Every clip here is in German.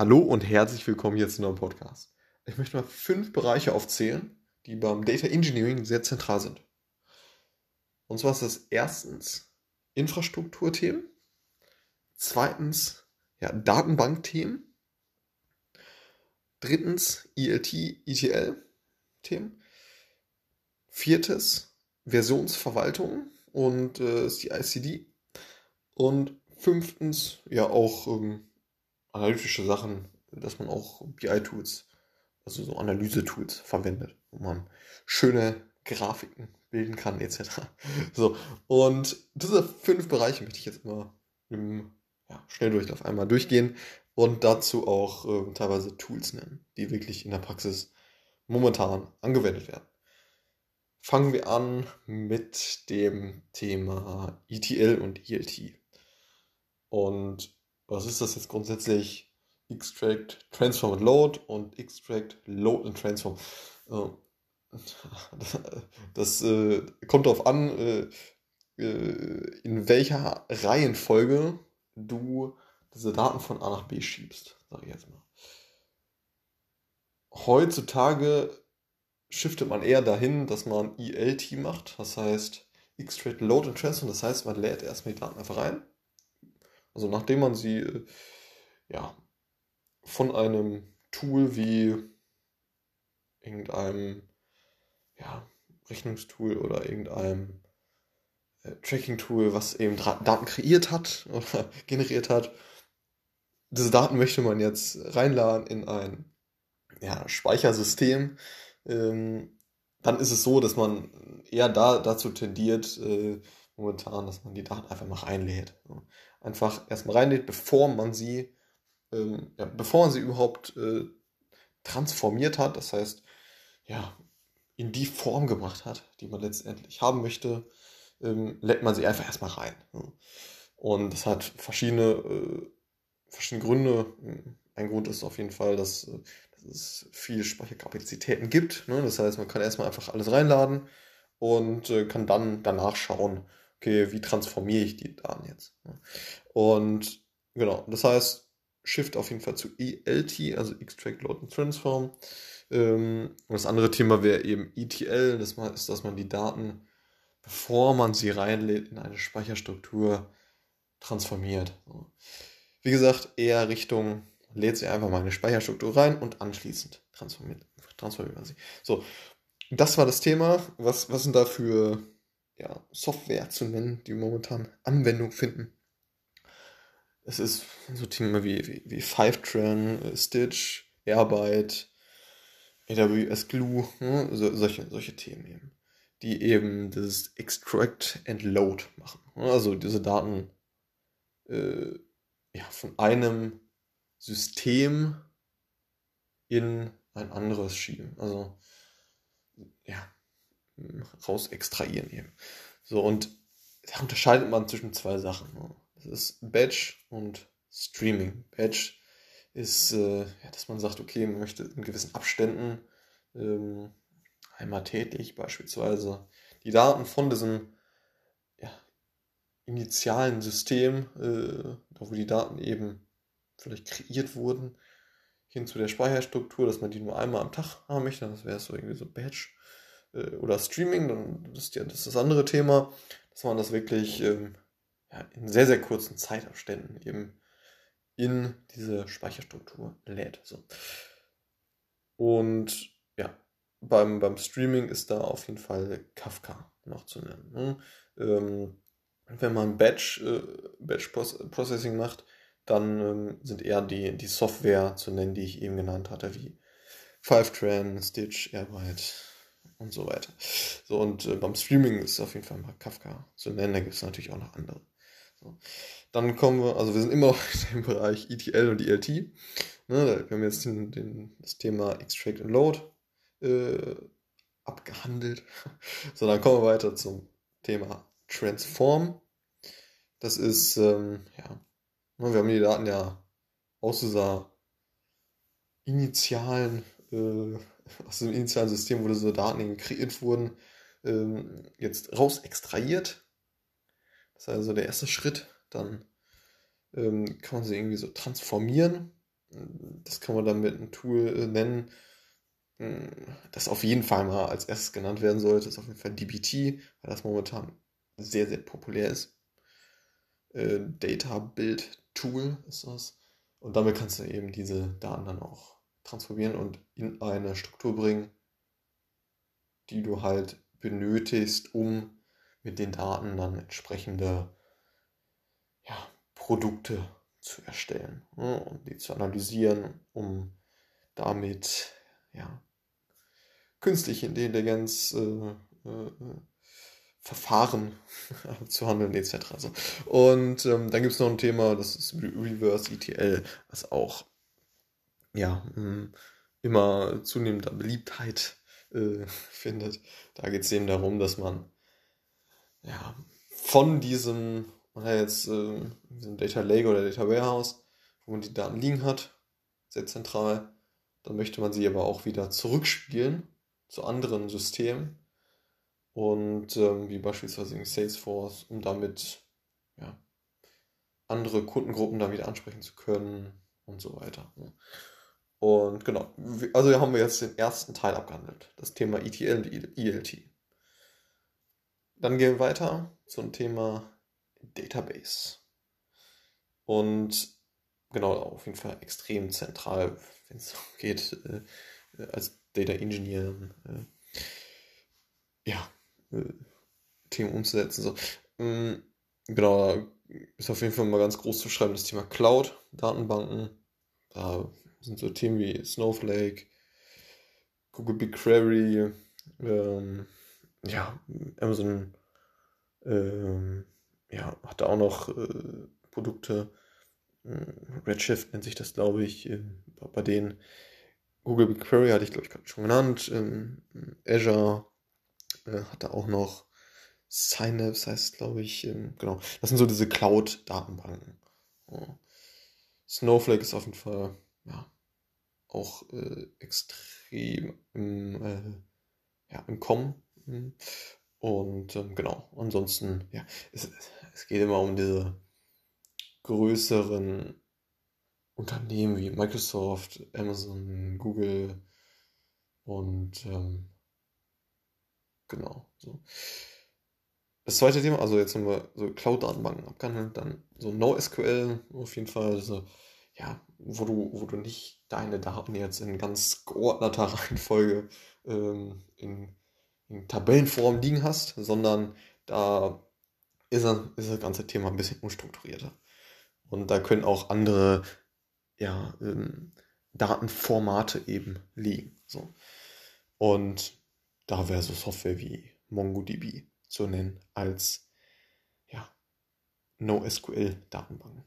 Hallo und herzlich willkommen hier zu einem Podcast. Ich möchte mal fünf Bereiche aufzählen, die beim Data Engineering sehr zentral sind. Und zwar ist das erstens Infrastrukturthemen, zweitens ja, Datenbankthemen, drittens ILT, ETL-Themen, viertes Versionsverwaltung und äh, CICD und fünftens ja auch ähm, analytische Sachen, dass man auch BI-Tools, also so Analyse-Tools verwendet, wo man schöne Grafiken bilden kann, etc. So, und diese fünf Bereiche möchte ich jetzt mal im ja, Schnelldurchlauf einmal durchgehen und dazu auch äh, teilweise Tools nennen, die wirklich in der Praxis momentan angewendet werden. Fangen wir an mit dem Thema ETL und ELT. Und was ist das jetzt grundsätzlich? Extract, Transform und Load und Extract, Load und Transform. Ähm, das äh, kommt darauf an, äh, äh, in welcher Reihenfolge du diese Daten von A nach B schiebst, sage ich jetzt mal. Heutzutage shiftet man eher dahin, dass man ELT macht, das heißt Extract, Load und Transform, das heißt, man lädt erstmal die Daten einfach rein also nachdem man sie äh, ja, von einem Tool wie irgendeinem ja, Rechnungstool oder irgendeinem äh, Tracking-Tool, was eben Daten kreiert hat oder generiert hat, diese Daten möchte man jetzt reinladen in ein ja, Speichersystem. Ähm, dann ist es so, dass man eher da, dazu tendiert, äh, momentan, dass man die Daten einfach mal reinlädt. Einfach erstmal reinlädt, bevor man sie, ähm, ja, bevor man sie überhaupt äh, transformiert hat, das heißt, ja, in die Form gebracht hat, die man letztendlich haben möchte, ähm, lädt man sie einfach erstmal rein. Und das hat verschiedene, äh, verschiedene Gründe. Ein Grund ist auf jeden Fall, dass, äh, dass es viel Speicherkapazitäten gibt. Ne? Das heißt, man kann erstmal einfach alles reinladen und äh, kann dann danach schauen, okay, wie transformiere ich die Daten jetzt? Und genau, das heißt, Shift auf jeden Fall zu ELT, also Extract, Load and Transform. Ähm, und das andere Thema wäre eben ETL, das ist, dass man die Daten, bevor man sie reinlädt, in eine Speicherstruktur transformiert. Wie gesagt, eher Richtung, lädt sie einfach mal eine Speicherstruktur rein und anschließend transformiert, transformiert man sie. So, das war das Thema. Was, was sind da für ja, Software zu nennen, die momentan Anwendung finden. Es ist so Themen wie, wie, wie Fivetran, äh, Stitch, Airbyte, AWS Glue, ne? so, solche, solche Themen eben, die eben das Extract and Load machen. Ne? Also diese Daten äh, ja, von einem System in ein anderes schieben. Also ja, raus extrahieren eben. So, und da unterscheidet man zwischen zwei Sachen. Ne? Das ist Batch und Streaming. Batch ist, äh, ja, dass man sagt, okay, man möchte in gewissen Abständen ähm, einmal täglich beispielsweise die Daten von diesem ja, initialen System, äh, wo die Daten eben vielleicht kreiert wurden, hin zu der Speicherstruktur, dass man die nur einmal am Tag haben möchte. Das wäre so irgendwie so Batch. Äh, oder Streaming, dann ist ja das, das andere Thema, dass man das wirklich ähm, ja, in sehr, sehr kurzen Zeitabständen eben in diese Speicherstruktur lädt. So. Und ja, beim, beim Streaming ist da auf jeden Fall Kafka noch zu nennen. Ne? Ähm, wenn man Batch, äh, Batch Processing macht, dann ähm, sind eher die, die Software zu nennen, die ich eben genannt hatte, wie Fivetran, Stitch, Airbyte, und so weiter. So, und äh, beim Streaming ist auf jeden Fall mal Kafka zu nennen, da gibt es natürlich auch noch andere. So. Dann kommen wir, also wir sind immer noch im Bereich ETL und ELT. Ne, wir haben jetzt den, den, das Thema Extract and Load äh, abgehandelt. So, dann kommen wir weiter zum Thema Transform. Das ist, ähm, ja, ne, wir haben die Daten ja aus dieser initialen äh, aus dem initialen System, wo diese Daten kreiert wurden, ähm, jetzt raus extrahiert. Das ist also der erste Schritt. Dann ähm, kann man sie irgendwie so transformieren. das kann man dann mit einem Tool äh, nennen, hm, das auf jeden Fall mal als erstes genannt werden sollte, ist auf jeden Fall DBT, weil das momentan sehr, sehr populär ist. Äh, Data Build Tool ist das. Und damit kannst du eben diese Daten dann auch transformieren und in eine Struktur bringen, die du halt benötigst, um mit den Daten dann entsprechende ja, Produkte zu erstellen ne, und die zu analysieren, um damit ja, künstliche Intelligenz äh, äh, Verfahren zu handeln etc. Also, und ähm, dann gibt es noch ein Thema, das ist Reverse ETL, was auch ja, mh, hm, immer zunehmender Beliebtheit äh, findet. Da geht es eben darum, dass man ja, von diesem, oder jetzt äh, diesem Data Lake oder Data Warehouse, wo man die Daten liegen hat, sehr zentral, dann möchte man sie aber auch wieder zurückspielen zu anderen Systemen und ähm, wie beispielsweise in Salesforce, um damit ja, andere Kundengruppen da wieder ansprechen zu können und so weiter. Ne? Und genau, also haben wir jetzt den ersten Teil abgehandelt, das Thema ETL und ELT. Dann gehen wir weiter zum Thema Database. Und genau, auf jeden Fall extrem zentral, wenn es geht, äh, als Data Engineer, äh, ja, äh, Themen umzusetzen. So. Ähm, genau, ist auf jeden Fall mal ganz groß zu schreiben, das Thema Cloud, Datenbanken. Da sind so Themen wie Snowflake, Google BigQuery, ähm, ja, Amazon ähm, ja, hat da auch noch äh, Produkte. Hm, Redshift nennt sich das, glaube ich, äh, bei denen. Google BigQuery hatte ich, glaube ich, gerade schon genannt. Ähm, Azure äh, hat da auch noch Synapse, heißt glaube ich. Ähm, genau, das sind so diese Cloud-Datenbanken. Ja. Snowflake ist auf jeden Fall ja, auch äh, extrem im, äh, ja, im Kommen. Hm. Und ähm, genau, ansonsten, ja, es, es geht immer um diese größeren Unternehmen wie Microsoft, Amazon, Google und ähm, genau. So. Das zweite Thema, also jetzt haben wir so Cloud-Datenbanken abgehandelt, dann so NoSQL auf jeden Fall, also ja, wo du, wo du nicht deine Daten jetzt in ganz geordneter Reihenfolge ähm, in, in Tabellenform liegen hast, sondern da ist, ist das ganze Thema ein bisschen unstrukturierter. Und da können auch andere ja, ähm, Datenformate eben liegen. So. Und da wäre so Software wie MongoDB zu nennen als ja, NoSQL-Datenbank.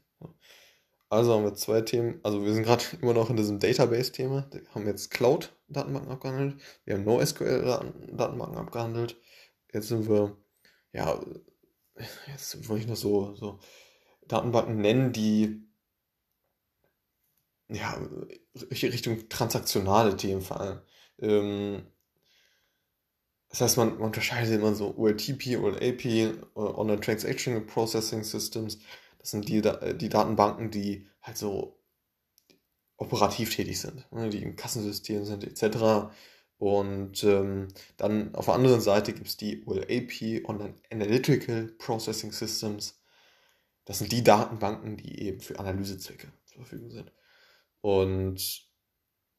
Also haben wir zwei Themen. Also wir sind gerade immer noch in diesem Database-Thema. Wir haben jetzt Cloud-Datenbanken abgehandelt. Wir haben NoSQL-Datenbanken abgehandelt. Jetzt sind wir, ja, jetzt wollte ich noch so, so Datenbanken nennen, die ja, Richtung transaktionale Themen fallen. Ähm, das heißt, man, man unterscheidet immer so OLTP, OLAP, äh, Online Transaction Processing Systems. Das sind die, die Datenbanken, die halt so operativ tätig sind, ne, die im Kassensystem sind etc. Und ähm, dann auf der anderen Seite gibt es die OLAP, Online Analytical Processing Systems. Das sind die Datenbanken, die eben für Analysezwecke zur Verfügung sind. Und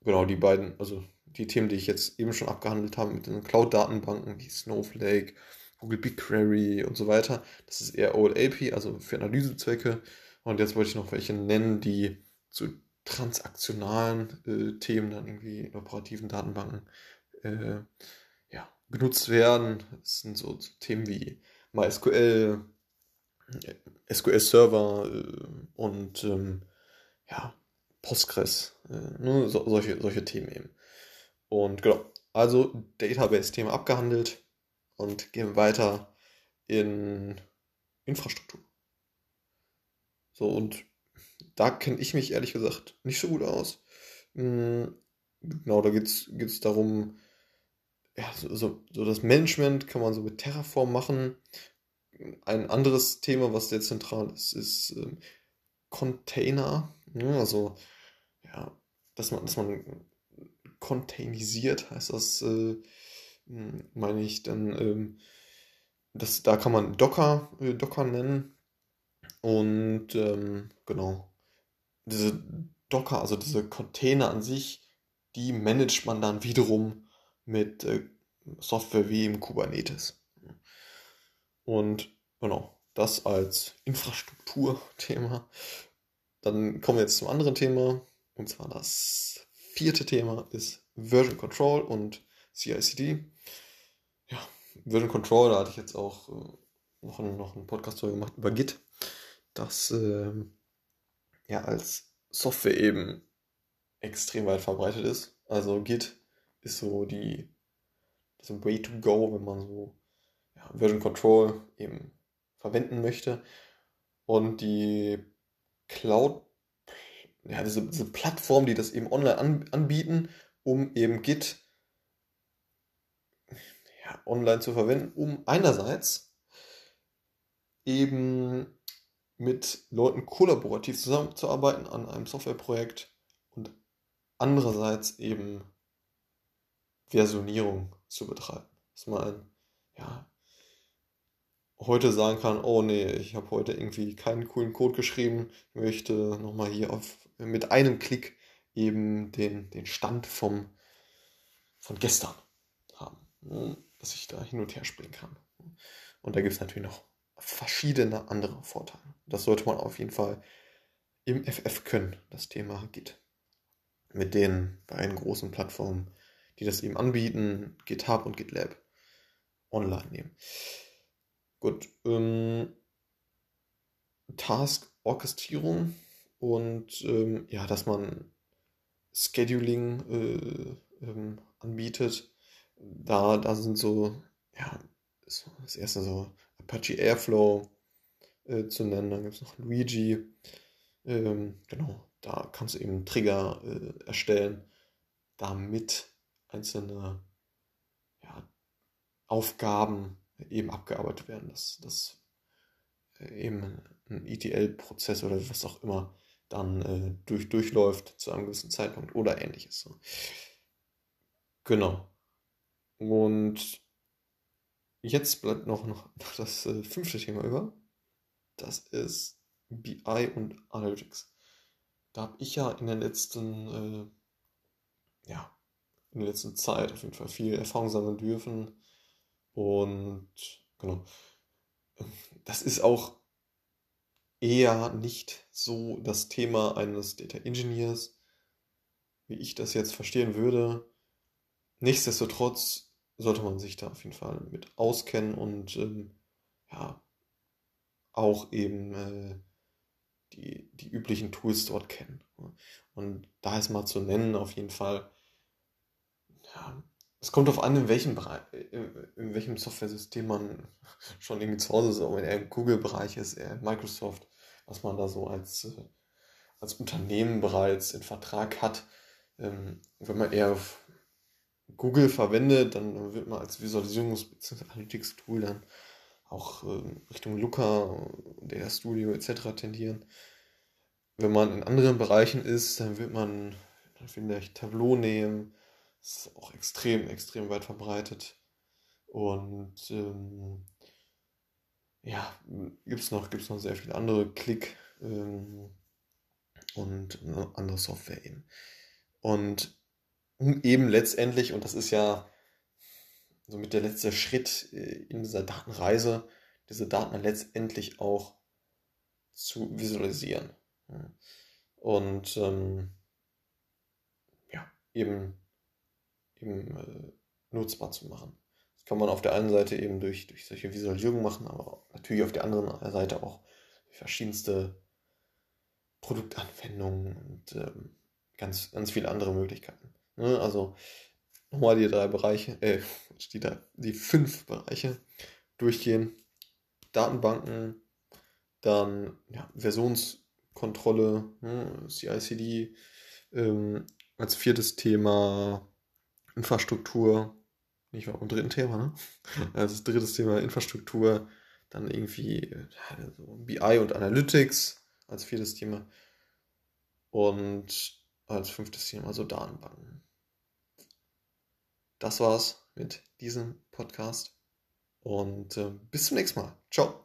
genau die beiden, also die Themen, die ich jetzt eben schon abgehandelt habe mit den Cloud-Datenbanken wie Snowflake Google BigQuery und so weiter. Das ist eher OLAP, also für Analysezwecke. Und jetzt wollte ich noch welche nennen, die zu transaktionalen äh, Themen dann irgendwie in operativen Datenbanken äh, ja, genutzt werden. Das sind so, Themen wie MySQL, SQL Server äh, und ähm, ja, Postgres, äh, ne, so, solche, solche Themen eben. Und genau, also Database-Thema abgehandelt und gehen weiter in Infrastruktur. So, und da kenne ich mich ehrlich gesagt nicht so gut aus. Hm, genau, da geht es darum, ja, so, so, so, das Management kann man so mit Terraform machen. Ein anderes Thema, was sehr zentral ist, ist ähm, Container. Ja, also, ja, ja, dass man, dass man containisiert, heißt das, äh, meine ich, dann, ähm, das, da kann man Docker, äh, Docker nennen. Und ähm, genau, diese Docker, also diese Container an sich, die managt man dann wiederum mit äh, Software wie im Kubernetes. Und genau, das als Infrastrukturthema. Dann kommen wir jetzt zum anderen Thema. Und zwar das vierte Thema ist Version Control und CICD. Version Control, da hatte ich jetzt auch äh, noch, einen, noch einen Podcast gemacht über Git, das äh, ja als Software eben extrem weit verbreitet ist. Also Git ist so die das Way to go, wenn man so ja, Version Control eben verwenden möchte. Und die Cloud, ja, diese, diese Plattform, die das eben online an, anbieten, um eben Git ja, online zu verwenden, um einerseits eben mit Leuten kollaborativ zusammenzuarbeiten an einem Softwareprojekt und andererseits eben Versionierung zu betreiben. Dass man ja, heute sagen kann, oh nee, ich habe heute irgendwie keinen coolen Code geschrieben, ich möchte nochmal hier auf, mit einem Klick eben den, den Stand vom, von gestern haben, ne, dass ich da hin und her springen kann. Und da gibt es natürlich noch verschiedene andere Vorteile. Das sollte man auf jeden Fall im FF können, das Thema Git. Mit den beiden großen Plattformen, die das eben anbieten, GitHub und GitLab, online nehmen. Gut, ähm, Task-Orchestrierung und ähm, ja, dass man Scheduling äh, ähm, anbietet. Da, da sind so, ja, das erste so Apache Airflow äh, zu nennen. Dann gibt es noch Luigi. Ähm, genau, da kannst du eben Trigger äh, erstellen, damit einzelne ja, Aufgaben eben abgearbeitet werden, dass, dass äh, eben ein ETL-Prozess oder was auch immer dann äh, durch, durchläuft zu einem gewissen Zeitpunkt oder ähnliches. So. Genau. Und jetzt bleibt noch, noch das äh, fünfte Thema über. Das ist BI und Analytics. Da habe ich ja in der letzten, äh, ja, in der letzten Zeit auf jeden Fall viel Erfahrung sammeln dürfen. Und genau. Das ist auch eher nicht so das Thema eines Data Engineers, wie ich das jetzt verstehen würde. Nichtsdestotrotz sollte man sich da auf jeden Fall mit auskennen und ähm, ja, auch eben äh, die, die üblichen Tools dort kennen. Und da ist mal zu nennen, auf jeden Fall, ja, es kommt darauf an, in welchem Bereich, in welchem Software-System man schon irgendwie zu Hause ist, ob er im Google-Bereich ist, eher Microsoft, was man da so als, äh, als Unternehmen bereits in Vertrag hat. Ähm, wenn man eher Google verwendet, dann wird man als Visualisierungs- bzw. Analytics-Tool dann auch ähm, Richtung Looker, der Studio etc. tendieren. Wenn man in anderen Bereichen ist, dann wird man vielleicht Tableau nehmen. Das ist auch extrem, extrem weit verbreitet. Und ähm, ja, gibt es noch, gibt's noch sehr viele andere Klick ähm, und ne, andere Software eben. Und eben letztendlich, und das ist ja somit der letzte Schritt äh, in dieser Datenreise, diese Daten letztendlich auch zu visualisieren. Und ähm, ja, eben, eben äh, nutzbar zu machen. Das kann man auf der einen Seite eben durch, durch solche Visualisierungen machen, aber natürlich auf der anderen Seite auch verschiedenste Produktanwendungen und ähm, ganz, ganz viele andere Möglichkeiten. Ne? Also nochmal die drei Bereiche, äh, die, die fünf Bereiche durchgehen. Datenbanken, dann ja, Versionskontrolle, ne, CICD, ähm, als viertes Thema Infrastruktur, nicht mal, und dritten Thema, ne? Als drittes Thema Infrastruktur, dann irgendwie also BI und Analytics als viertes Thema. Und als fünftes Thema, also Datenbanken. Das war's mit diesem Podcast und äh, bis zum nächsten Mal. Ciao.